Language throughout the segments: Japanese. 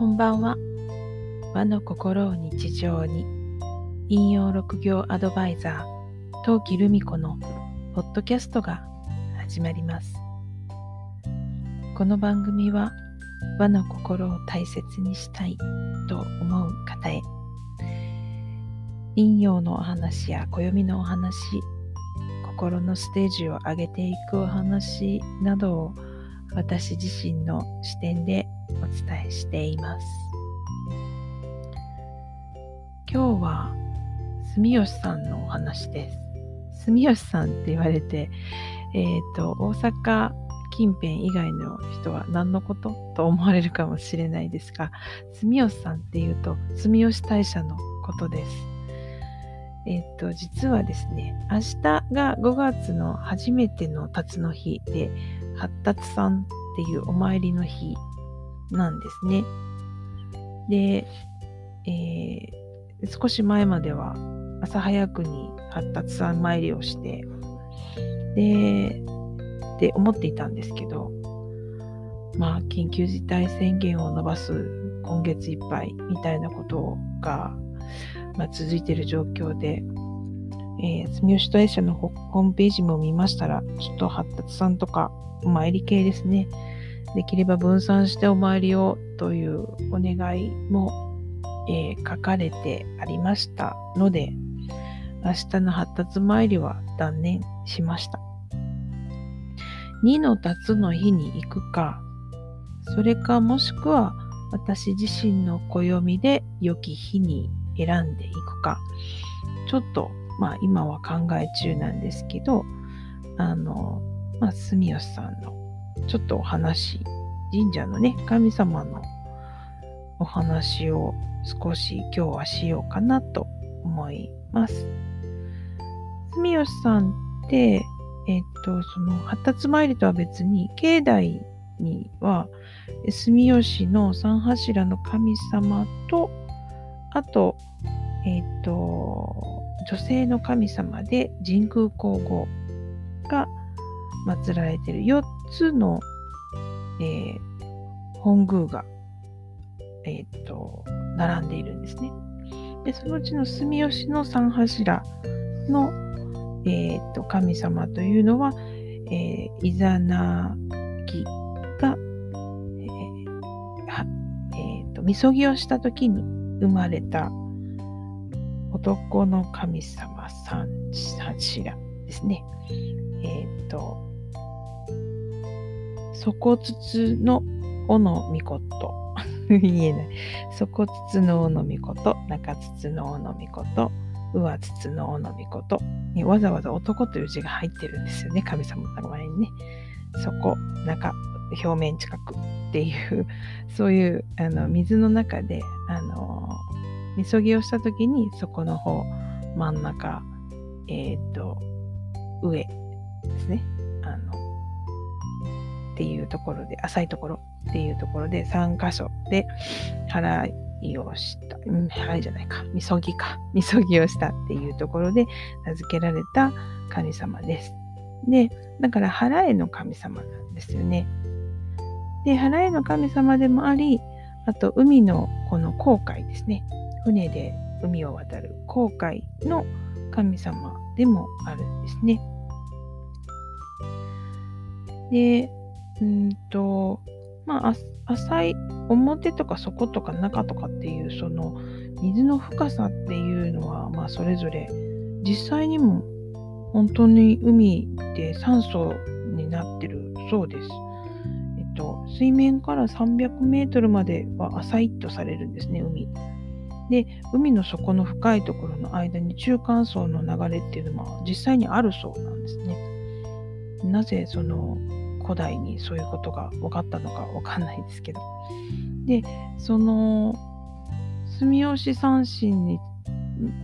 こんばんは。和の心を日常に、引用六行アドバイザー、陶器留美子のポッドキャストが始まります。この番組は和の心を大切にしたいと思う方へ、引用のお話や暦のお話、心のステージを上げていくお話などを私自身の視点でお伝えしています。今日は住吉さんのお話です。住吉さんって言われて、えっ、ー、と、大阪近辺以外の人は何のことと思われるかもしれないですが、住吉さんっていうと、住吉大社のことです。えっ、と、実はですね、明日が5月の初めての辰の日で、発達さんっていうお参りの日なんですね。で、えー、少し前までは朝早くに発達さん参りをして、で、って思っていたんですけど、まあ、緊急事態宣言を伸ばす今月いっぱいみたいなことが、まあ、続いている状況で、えー、住吉大社のホームページも見ましたら、ちょっと発達さんとか、参り系ですね。できれば分散してお参りをというお願いも、えー、書かれてありましたので、明日の発達参りは断念しました。2の達の日に行くか、それかもしくは私自身の暦で良き日に選んでいくか、ちょっとまあ今は考え中なんですけど、あの、まあ、住吉さんのちょっとお話、神社のね、神様のお話を少し今日はしようかなと思います。住吉さんって、えっと、その発達参りとは別に、境内には住吉の三柱の神様と、あと、えっと、女性の神様で神宮皇后が祀られてる4つの、えー、本宮が、えー、と並んでいるんですね。でそのうちの住吉の三柱の、えー、と神様というのは、えー、イザナギが、えーはえーと、みそぎをした時に生まれた男の神様三柱ですね。えっ、ー、と、底筒の尾のみこと。言えない。底筒の尾のみこと、中筒の尾のみこと、上筒の尾のみことにわざわざ男という字が入ってるんですよね。神様の名前にね。底、中、表面近くっていう、そういうあの水の中で、あの、みそぎをした時に底の方、真ん中、えっ、ー、と、上ですね。っていうところで、浅いところっていうところで3箇所で払いをした、うん、払いじゃないか、みそぎか、みそぎをしたっていうところで名付けられた神様です。で、だから払えの神様なんですよね。で、払えの神様でもあり、あと海のこの航海ですね。船で海を渡る航海の神様でもあるんですね。で、うんと、まあ、浅い表とか底とか中とかっていうその水の深さっていうのは、まあ、それぞれ実際にも本当に海で酸素になってるそうです。えっと、水面から300メートルまでは浅いとされるんですね、海。で、海の底の深いところの間に中間層の流れっていうのも実際にあるそうなんですね。なぜその古代にそういうことが分かったのか分かんないですけど。で、その住吉三神に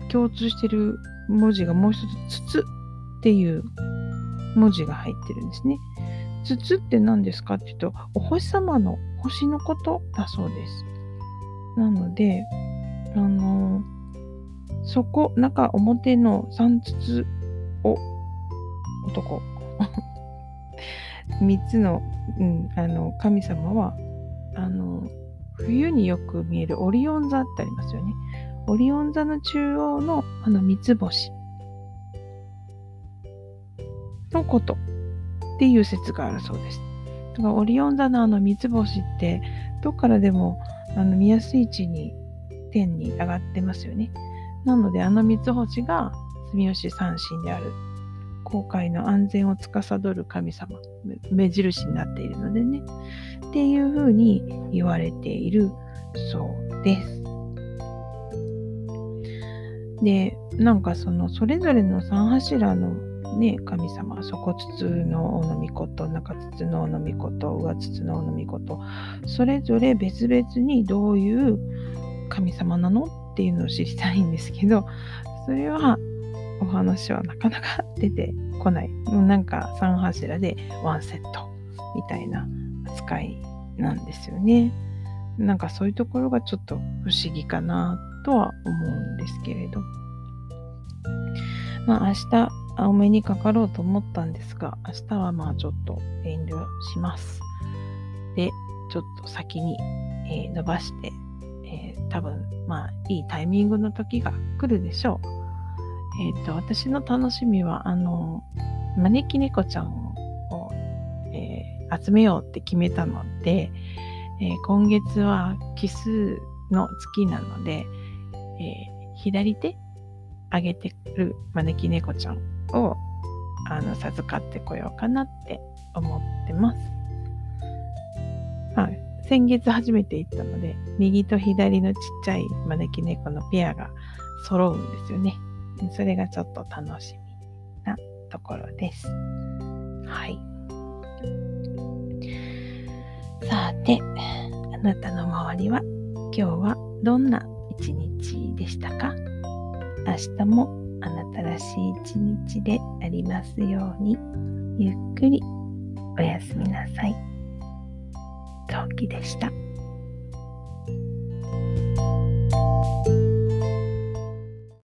共通してる文字がもう一つ、筒っていう文字が入ってるんですね。筒って何ですかっていうと、お星様の星のことだそうです。なので、あの、そこ、中、表の三筒を男3つの,、うん、あの神様はあの冬によく見えるオリオン座ってありますよね。オリオン座の中央のあの三つ星のことっていう説があるそうです。だからオリオン座のあの三つ星ってどっからでもあの見やすい位置に天に上がってますよね。なのであの三つ星が住吉三神である航海の安全を司る神様目印になっているのでねっていうふうに言われているそうです。でなんかそのそれぞれの三柱のね神様底筒の大の御事中筒の大の御事上筒の大の御事それぞれ別々にどういう神様なのっていうのを知りたいんですけどそれはお話はなかなか出てこない。もうなんか3柱でワンセットみたいな扱いなんですよね。なんかそういうところがちょっと不思議かなとは思うんですけれど。まあ明日お目にかかろうと思ったんですが、明日はまあちょっと遠慮します。で、ちょっと先に、えー、伸ばして、えー、多分まあいいタイミングの時が来るでしょう。えっ、ー、と、私の楽しみは、あの、招き猫ちゃんを、えー、集めようって決めたので、えー、今月は奇数の月なので、え左手あげてる招き猫ちゃんをあの授かってこようかなって思ってます。はい、先月初めて行ったので、右と左のちっちゃい招き猫のペアが揃うんですよね。それがちょっと楽しみなところです。はい。さて、あなたの周りは今日はどんな一日でしたか？明日もあなたらしい一日でありますようにゆっくりおやすみなさい。陶器でした。